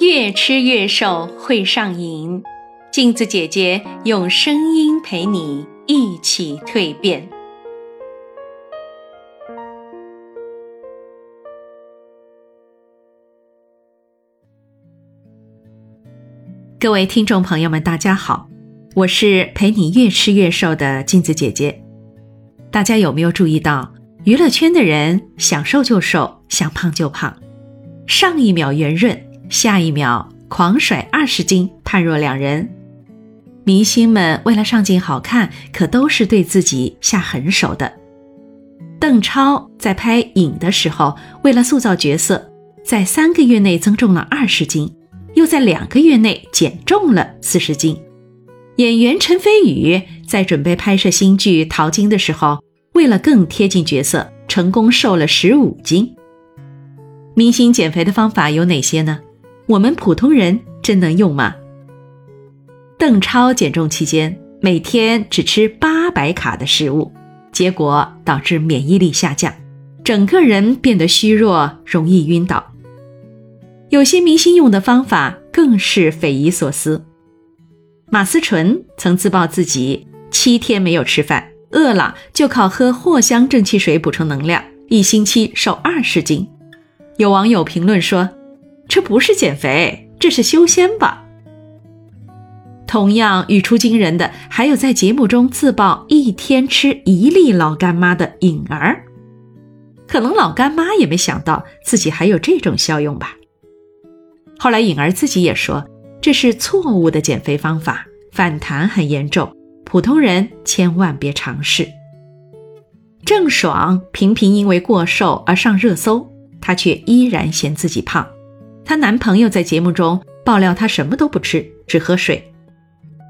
越吃越瘦会上瘾，镜子姐姐用声音陪你一起蜕变。各位听众朋友们，大家好，我是陪你越吃越瘦的镜子姐姐。大家有没有注意到，娱乐圈的人想瘦就瘦，想胖就胖，上一秒圆润。下一秒狂甩二十斤，判若两人。明星们为了上镜好看，可都是对自己下狠手的。邓超在拍《影》的时候，为了塑造角色，在三个月内增重了二十斤，又在两个月内减重了四十斤。演员陈飞宇在准备拍摄新剧《淘金》的时候，为了更贴近角色，成功瘦了十五斤。明星减肥的方法有哪些呢？我们普通人真能用吗？邓超减重期间每天只吃八百卡的食物，结果导致免疫力下降，整个人变得虚弱，容易晕倒。有些明星用的方法更是匪夷所思。马思纯曾自曝自己七天没有吃饭，饿了就靠喝藿香正气水补充能量，一星期瘦二十斤。有网友评论说。这不是减肥，这是修仙吧？同样语出惊人的，还有在节目中自曝一天吃一粒老干妈的颖儿，可能老干妈也没想到自己还有这种效用吧。后来颖儿自己也说，这是错误的减肥方法，反弹很严重，普通人千万别尝试。郑爽频频因为过瘦而上热搜，她却依然嫌自己胖。她男朋友在节目中爆料，她什么都不吃，只喝水，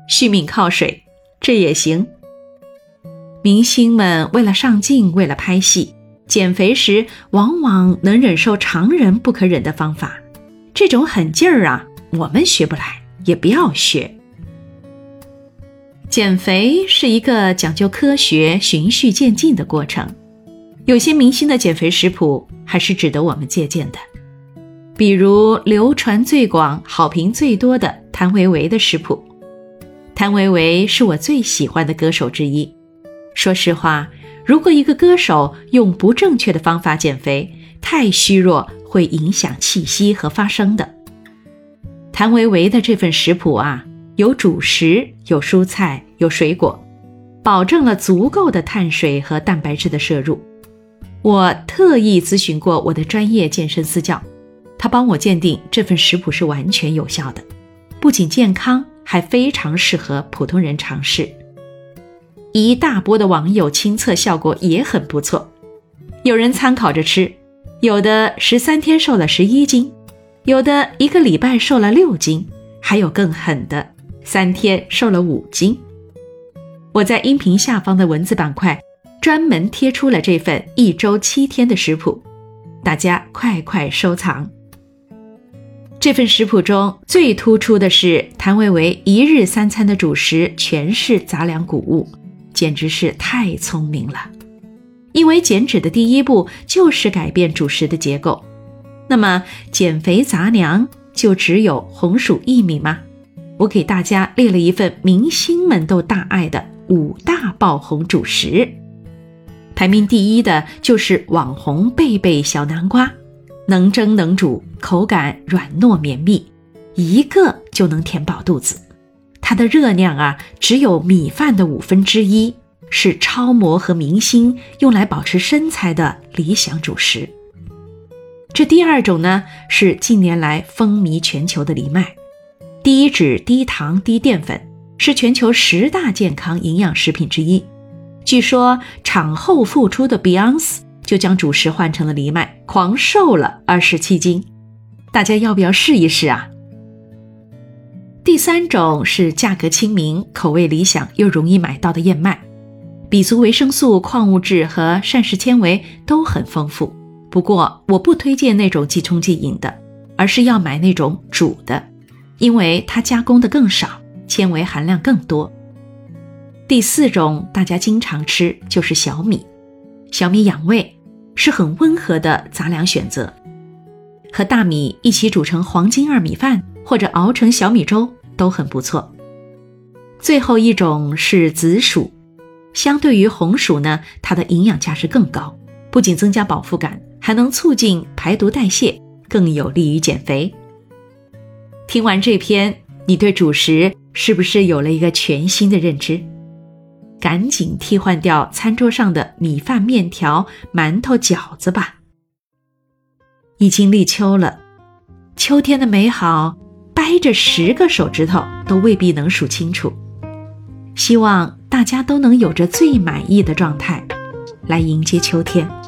续命靠水，这也行。明星们为了上镜，为了拍戏，减肥时往往能忍受常人不可忍的方法，这种狠劲儿啊，我们学不来，也不要学。减肥是一个讲究科学、循序渐进的过程，有些明星的减肥食谱还是值得我们借鉴的。比如流传最广、好评最多的谭维维的食谱。谭维维是我最喜欢的歌手之一。说实话，如果一个歌手用不正确的方法减肥，太虚弱会影响气息和发声的。谭维维的这份食谱啊，有主食、有蔬菜、有水果，保证了足够的碳水和蛋白质的摄入。我特意咨询过我的专业健身私教。他帮我鉴定这份食谱是完全有效的，不仅健康，还非常适合普通人尝试。一大波的网友亲测效果也很不错，有人参考着吃，有的十三天瘦了十一斤，有的一个礼拜瘦了六斤，还有更狠的，三天瘦了五斤。我在音频下方的文字板块专门贴出了这份一周七天的食谱，大家快快收藏。这份食谱中最突出的是谭维维一日三餐的主食全是杂粮谷物，简直是太聪明了。因为减脂的第一步就是改变主食的结构，那么减肥杂粮就只有红薯、薏米吗？我给大家列了一份明星们都大爱的五大爆红主食，排名第一的就是网红贝贝小南瓜。能蒸能煮，口感软糯绵密，一个就能填饱肚子。它的热量啊，只有米饭的五分之一，是超模和明星用来保持身材的理想主食。这第二种呢，是近年来风靡全球的藜麦，低脂、低糖、低淀粉，是全球十大健康营养食品之一。据说产后复出的 Beyonce。就将主食换成了藜麦，狂瘦了二十七斤。大家要不要试一试啊？第三种是价格亲民、口味理想又容易买到的燕麦，比足维生素、矿物质和膳食纤维都很丰富。不过我不推荐那种即冲即饮的，而是要买那种煮的，因为它加工的更少，纤维含量更多。第四种大家经常吃就是小米，小米养胃。是很温和的杂粮选择，和大米一起煮成黄金二米饭，或者熬成小米粥都很不错。最后一种是紫薯，相对于红薯呢，它的营养价值更高，不仅增加饱腹感，还能促进排毒代谢，更有利于减肥。听完这篇，你对主食是不是有了一个全新的认知？赶紧替换掉餐桌上的米饭、面条、馒头、饺子吧。已经立秋了，秋天的美好，掰着十个手指头都未必能数清楚。希望大家都能有着最满意的状态，来迎接秋天。